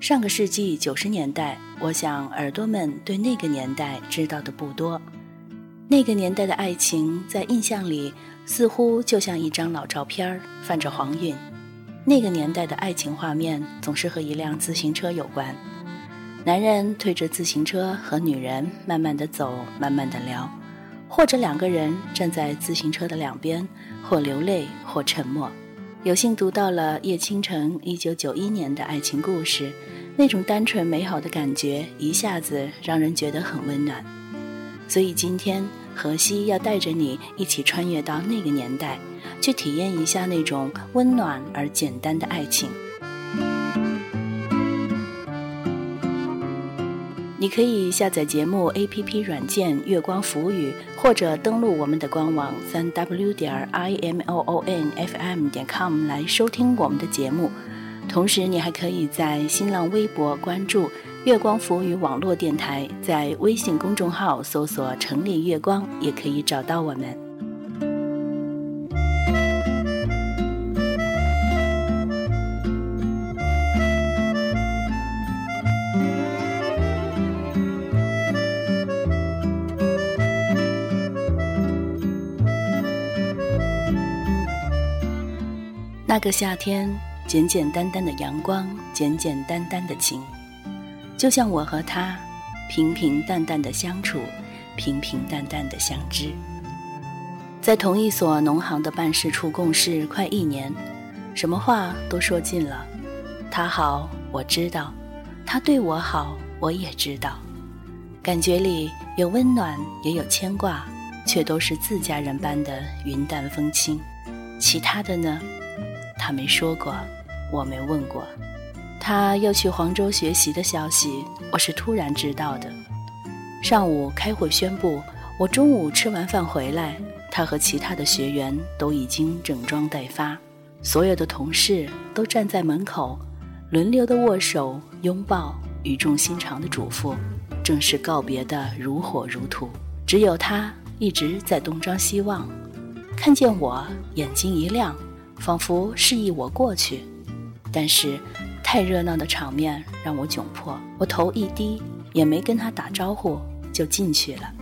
上个世纪九十年代，我想耳朵们对那个年代知道的不多。那个年代的爱情，在印象里似乎就像一张老照片，泛着黄晕。那个年代的爱情画面，总是和一辆自行车有关。男人推着自行车和女人慢慢的走，慢慢的聊，或者两个人站在自行车的两边，或流泪，或沉默。有幸读到了叶倾城一九九一年的爱情故事，那种单纯美好的感觉一下子让人觉得很温暖。所以今天荷西要带着你一起穿越到那个年代，去体验一下那种温暖而简单的爱情。你可以下载节目 APP 软件“月光浮语”，或者登录我们的官网三 w 点 i m o o n f m 点 com 来收听我们的节目。同时，你还可以在新浪微博关注“月光浮语网络电台”，在微信公众号搜索“城里月光”，也可以找到我们。那个夏天，简简单单的阳光，简简单单的情，就像我和他平平淡淡的相处，平平淡淡的相知。在同一所农行的办事处共事快一年，什么话都说尽了。他好，我知道；他对我好，我也知道。感觉里有温暖，也有牵挂，却都是自家人般的云淡风轻。其他的呢？他没说过，我没问过。他要去黄州学习的消息，我是突然知道的。上午开会宣布，我中午吃完饭回来，他和其他的学员都已经整装待发，所有的同事都站在门口，轮流的握手、拥抱，语重心长的嘱咐，正式告别的如火如荼。只有他一直在东张西望，看见我，眼睛一亮。仿佛示意我过去，但是太热闹的场面让我窘迫。我头一低，也没跟他打招呼，就进去了。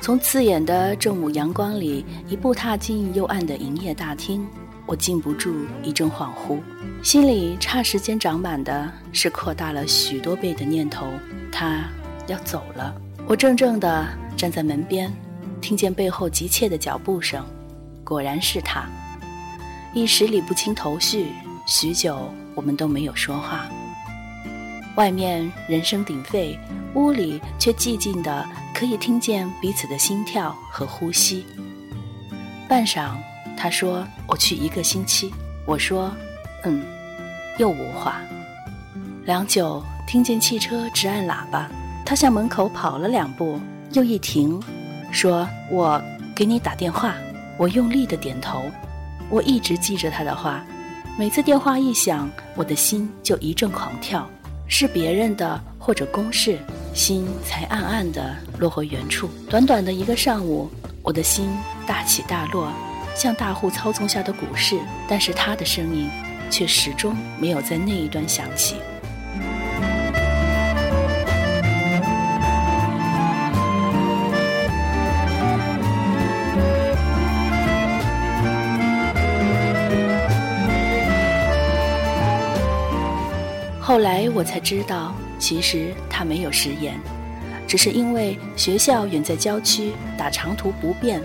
从刺眼的正午阳光里一步踏进幽暗的营业大厅，我禁不住一阵恍惚，心里差时间长满的是扩大了许多倍的念头：他要走了。我怔怔地站在门边，听见背后急切的脚步声，果然是他。一时理不清头绪，许久我们都没有说话。外面人声鼎沸，屋里却寂静的可以听见彼此的心跳和呼吸。半晌，他说：“我去一个星期。”我说：“嗯。”又无话。良久，听见汽车直按喇叭，他向门口跑了两步，又一停，说：“我给你打电话。”我用力的点头。我一直记着他的话，每次电话一响，我的心就一阵狂跳。是别人的或者公事，心才暗暗的落回原处。短短的一个上午，我的心大起大落，像大户操纵下的股市。但是他的声音，却始终没有在那一端响起。后来我才知道，其实他没有食言，只是因为学校远在郊区，打长途不便，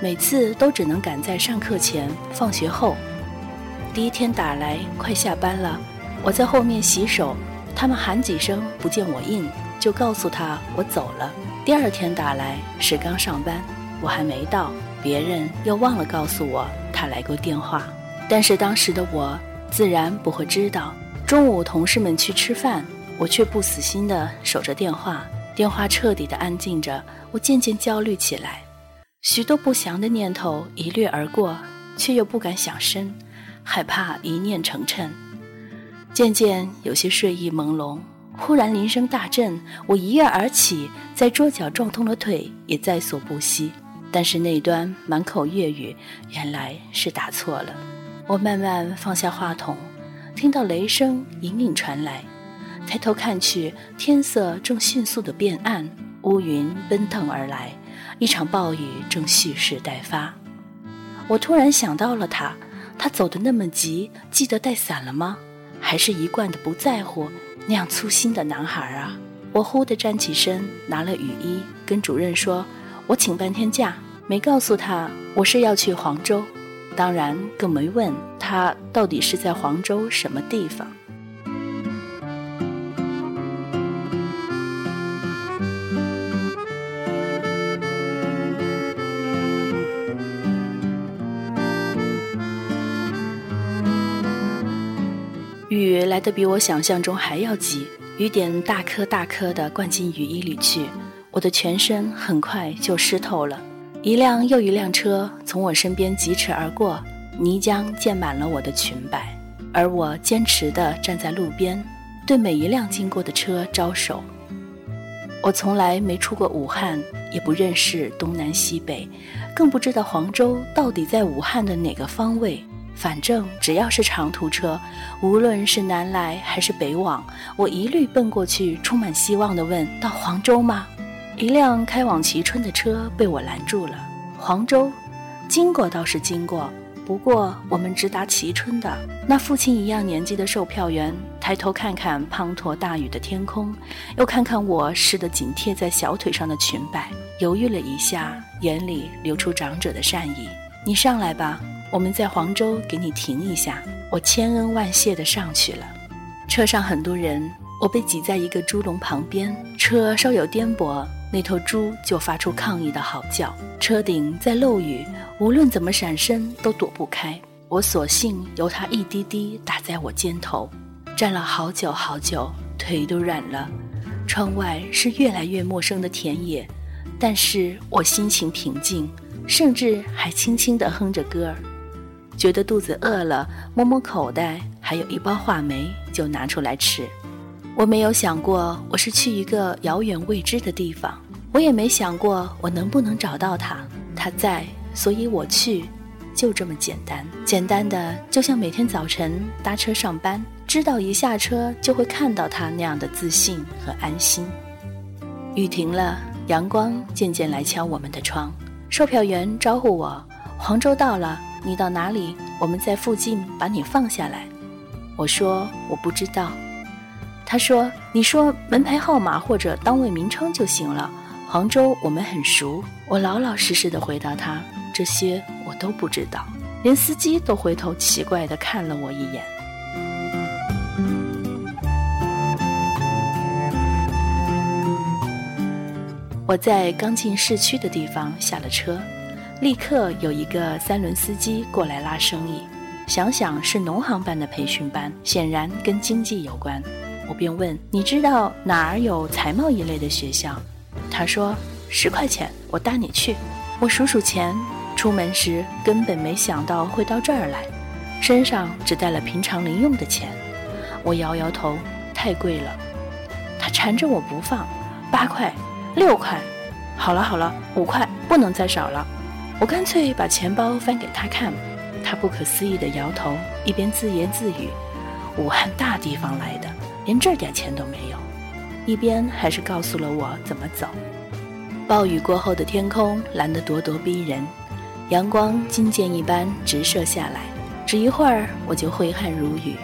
每次都只能赶在上课前、放学后。第一天打来，快下班了，我在后面洗手，他们喊几声不见我应，就告诉他我走了。第二天打来是刚上班，我还没到，别人又忘了告诉我他来过电话，但是当时的我自然不会知道。中午，同事们去吃饭，我却不死心地守着电话。电话彻底的安静着，我渐渐焦虑起来，许多不祥的念头一掠而过，却又不敢想深，害怕一念成谶。渐渐有些睡意朦胧，忽然铃声大震，我一跃而起，在桌角撞痛了腿，也在所不惜。但是那端满口粤语，原来是打错了。我慢慢放下话筒。听到雷声隐隐传来，抬头看去，天色正迅速的变暗，乌云奔腾而来，一场暴雨正蓄势待发。我突然想到了他，他走得那么急，记得带伞了吗？还是一贯的不在乎？那样粗心的男孩啊！我忽地站起身，拿了雨衣，跟主任说：“我请半天假。”没告诉他我是要去黄州，当然更没问他到底是在黄州什么地方。雨来得比我想象中还要急，雨点大颗大颗的灌进雨衣里去，我的全身很快就湿透了。一辆又一辆车从我身边疾驰而过，泥浆溅满了我的裙摆，而我坚持地站在路边，对每一辆经过的车招手。我从来没出过武汉，也不认识东南西北，更不知道黄州到底在武汉的哪个方位。反正只要是长途车，无论是南来还是北往，我一律奔过去，充满希望地问：“到黄州吗？”一辆开往蕲春的车被我拦住了。黄州，经过倒是经过，不过我们直达蕲春的。那父亲一样年纪的售票员抬头看看滂沱大雨的天空，又看看我湿得紧贴在小腿上的裙摆，犹豫了一下，眼里流出长者的善意：“你上来吧，我们在黄州给你停一下。”我千恩万谢地上去了。车上很多人，我被挤在一个猪笼旁边，车稍有颠簸。那头猪就发出抗议的嚎叫，车顶在漏雨，无论怎么闪身都躲不开。我索性由它一滴滴打在我肩头，站了好久好久，腿都软了。窗外是越来越陌生的田野，但是我心情平静，甚至还轻轻地哼着歌儿。觉得肚子饿了，摸摸口袋，还有一包话梅，就拿出来吃。我没有想过我是去一个遥远未知的地方，我也没想过我能不能找到他。他在，所以我去，就这么简单。简单的，就像每天早晨搭车上班，知道一下车就会看到他那样的自信和安心。雨停了，阳光渐渐来敲我们的窗。售票员招呼我：“黄州到了，你到哪里？我们在附近把你放下来。”我说：“我不知道。”他说：“你说门牌号码或者单位名称就行了。杭州我们很熟。”我老老实实的回答他：“这些我都不知道。”连司机都回头奇怪的看了我一眼。我在刚进市区的地方下了车，立刻有一个三轮司机过来拉生意。想想是农行办的培训班，显然跟经济有关。我便问：“你知道哪儿有财贸一类的学校？”他说：“十块钱，我带你去。”我数数钱，出门时根本没想到会到这儿来，身上只带了平常零用的钱。我摇摇头，太贵了。他缠着我不放，八块，六块，好了好了，五块，不能再少了。我干脆把钱包翻给他看，他不可思议地摇头，一边自言自语：“武汉大地方来的。”连这点钱都没有，一边还是告诉了我怎么走。暴雨过后的天空蓝得咄咄逼人，阳光金箭一般直射下来，只一会儿我就挥汗如雨，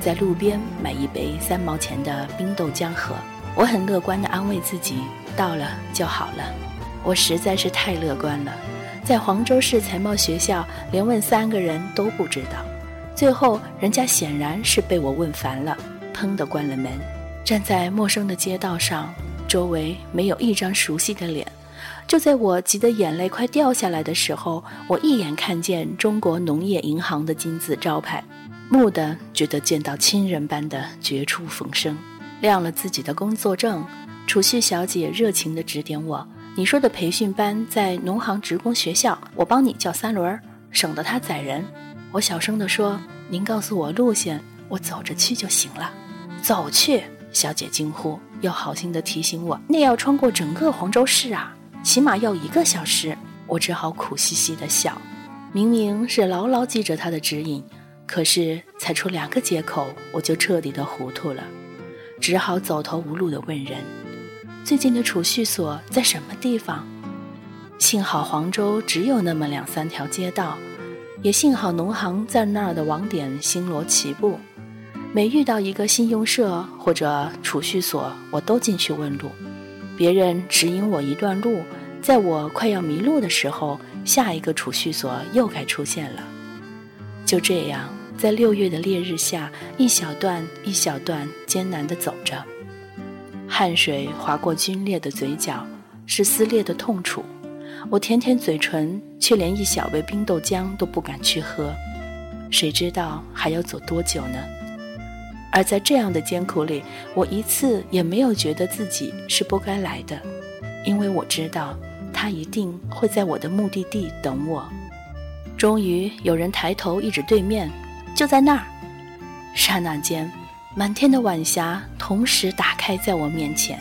在路边买一杯三毛钱的冰豆浆喝。我很乐观地安慰自己，到了就好了。我实在是太乐观了，在黄州市财贸学校连问三个人都不知道，最后人家显然是被我问烦了。砰的关了门，站在陌生的街道上，周围没有一张熟悉的脸。就在我急得眼泪快掉下来的时候，我一眼看见中国农业银行的金字招牌，蓦地觉得见到亲人般的绝处逢生。亮了自己的工作证，储蓄小姐热情地指点我：“你说的培训班在农行职工学校，我帮你叫三轮，省得他载人。”我小声地说：“您告诉我路线，我走着去就行了。”走去！小姐惊呼，又好心的提醒我，那要穿过整个黄州市啊，起码要一个小时。我只好苦兮兮的笑，明明是牢牢记着她的指引，可是才出两个街口，我就彻底的糊涂了。只好走投无路的问人：“最近的储蓄所在什么地方？”幸好黄州只有那么两三条街道，也幸好农行在那儿的网点星罗棋布。每遇到一个信用社或者储蓄所，我都进去问路。别人指引我一段路，在我快要迷路的时候，下一个储蓄所又该出现了。就这样，在六月的烈日下，一小段一小段艰难地走着，汗水划过皲裂的嘴角，是撕裂的痛楚。我舔舔嘴唇，却连一小杯冰豆浆都不敢去喝。谁知道还要走多久呢？而在这样的艰苦里，我一次也没有觉得自己是不该来的，因为我知道他一定会在我的目的地等我。终于有人抬头一指对面，就在那儿。刹那间，满天的晚霞同时打开在我面前。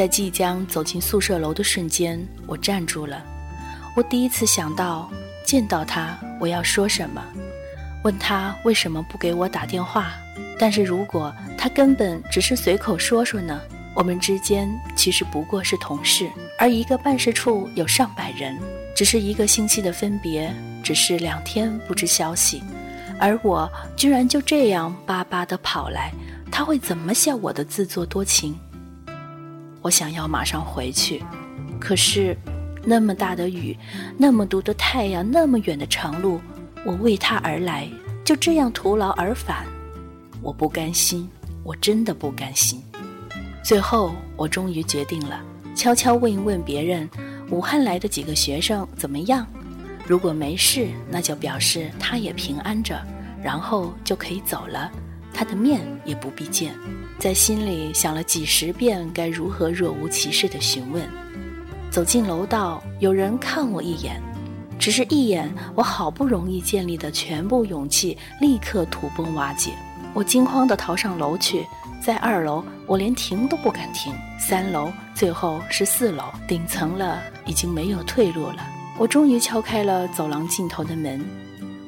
在即将走进宿舍楼的瞬间，我站住了。我第一次想到，见到他我要说什么，问他为什么不给我打电话。但是如果他根本只是随口说说呢？我们之间其实不过是同事，而一个办事处有上百人，只是一个星期的分别，只是两天不知消息，而我居然就这样巴巴地跑来，他会怎么笑我的自作多情？我想要马上回去，可是那么大的雨，那么毒的太阳，那么远的长路，我为他而来，就这样徒劳而返，我不甘心，我真的不甘心。最后，我终于决定了，悄悄问一问别人，武汉来的几个学生怎么样？如果没事，那就表示他也平安着，然后就可以走了。他的面也不必见，在心里想了几十遍该如何若无其事地询问。走进楼道，有人看我一眼，只是一眼，我好不容易建立的全部勇气立刻土崩瓦解。我惊慌地逃上楼去，在二楼，我连停都不敢停；三楼，最后是四楼，顶层了，已经没有退路了。我终于敲开了走廊尽头的门，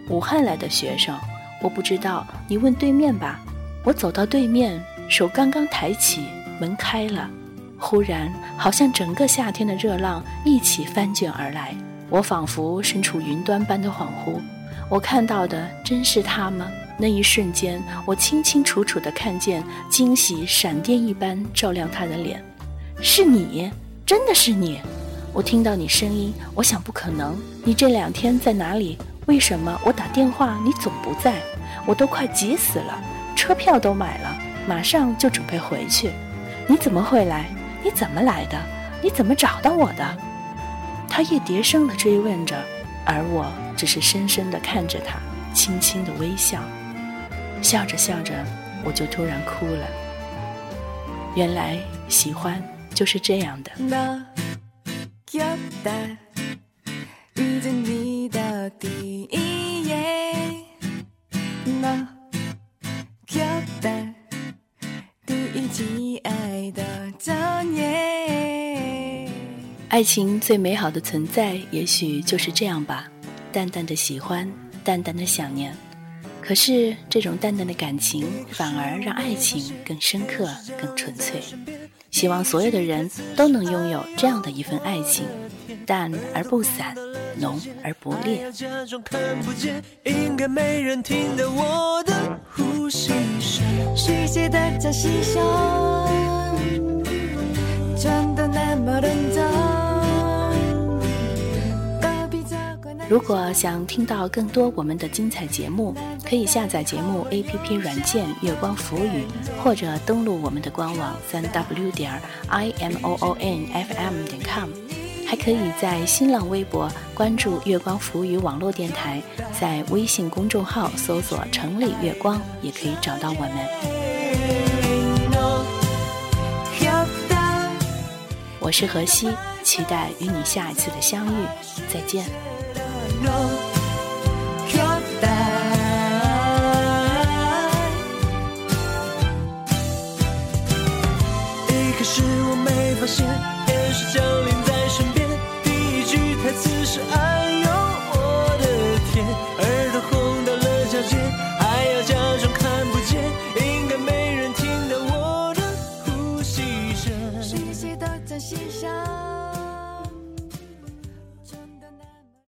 武汉来的学生。我不知道，你问对面吧。我走到对面，手刚刚抬起，门开了。忽然，好像整个夏天的热浪一起翻卷而来，我仿佛身处云端般的恍惚。我看到的真是他吗？那一瞬间，我清清楚楚地看见惊喜闪电一般照亮他的脸。是你，真的是你！我听到你声音，我想不可能。你这两天在哪里？为什么我打电话你总不在？我都快急死了，车票都买了，马上就准备回去。你怎么会来？你怎么来的？你怎么找到我的？他一叠声的追问着，而我只是深深的看着他，轻轻的微笑。笑着笑着，我就突然哭了。原来喜欢就是这样的。第一爱情最美好的存在，也许就是这样吧，淡淡的喜欢，淡淡的想念。可是这种淡淡的感情，反而让爱情更深刻、更纯粹。希望所有的人都能拥有这样的一份爱情，淡而不散，浓而不烈。如果想听到更多我们的精彩节目，可以下载节目 APP 软件“月光浮语”，或者登录我们的官网三 W 点 I M O O N F M 点 com，还可以在新浪微博关注“月光浮语”网络电台，在微信公众号搜索“城里月光”也可以找到我们。我是何西，期待与你下一次的相遇，再见。